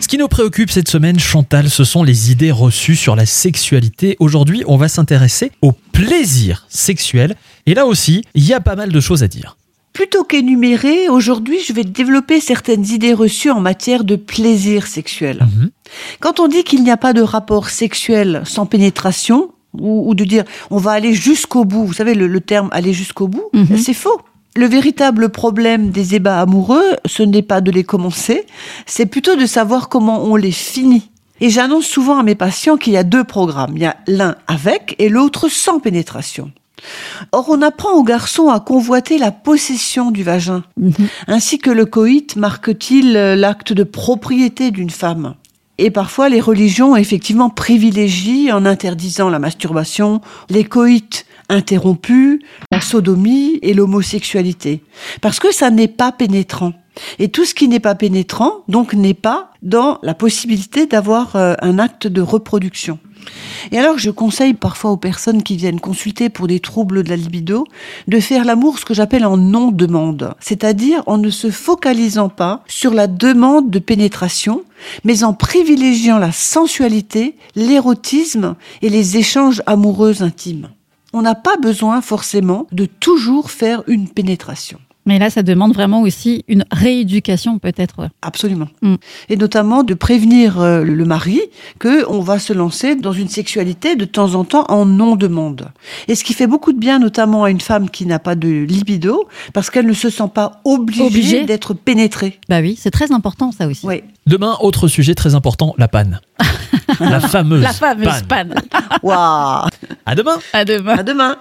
Ce qui nous préoccupe cette semaine, Chantal, ce sont les idées reçues sur la sexualité. Aujourd'hui, on va s'intéresser au plaisir sexuel. Et là aussi, il y a pas mal de choses à dire. Plutôt qu'énumérer, aujourd'hui, je vais développer certaines idées reçues en matière de plaisir sexuel. Mhm. Quand on dit qu'il n'y a pas de rapport sexuel sans pénétration, ou, ou de dire on va aller jusqu'au bout, vous savez le, le terme aller jusqu'au bout, Mhm. c'est faux. Le véritable problème des ébats amoureux, ce n'est pas de les commencer, c'est plutôt de savoir comment on les finit. Et j'annonce souvent à mes patients qu'il y a deux programmes. Il y a l'un avec et l'autre sans pénétration. Or, on apprend aux garçons à convoiter la possession du vagin, Mhm. ainsi que le coït marque-t-il euh, l'acte de propriété d'une femme. Et parfois, les religions effectivement privilégient en interdisant la masturbation, les coïts interrompus, la sodomie et l'homosexualité. Parce que ça n'est pas pénétrant. Et tout ce qui n'est pas pénétrant, donc, n'est pas dans la possibilité d'avoir euh, un acte de reproduction. Et alors, je conseille parfois aux personnes qui viennent consulter pour des troubles de la libido de faire l'amour ce que j'appelle en non-demande, c'est-à-dire en ne se focalisant pas sur la demande de pénétration, mais en privilégiant la sensualité, l'érotisme et les échanges amoureux intimes. On n'a pas besoin forcément de toujours faire une pénétration. Mais là, ça demande vraiment aussi une rééducation, peut-être. Absolument. Mm. Et notamment de prévenir euh, le mari que on va se lancer dans une sexualité de temps en temps en non-demande. Et ce qui fait beaucoup de bien notamment à une femme qui n'a pas de libido parce qu'elle ne se sent pas obligée, Obligée. d'être pénétrée. Bah oui, c'est très important, ça aussi. Oui. Demain, autre sujet très important, la panne. la fameuse, La fameuse panne. panne. Waouh À demain À demain. À demain.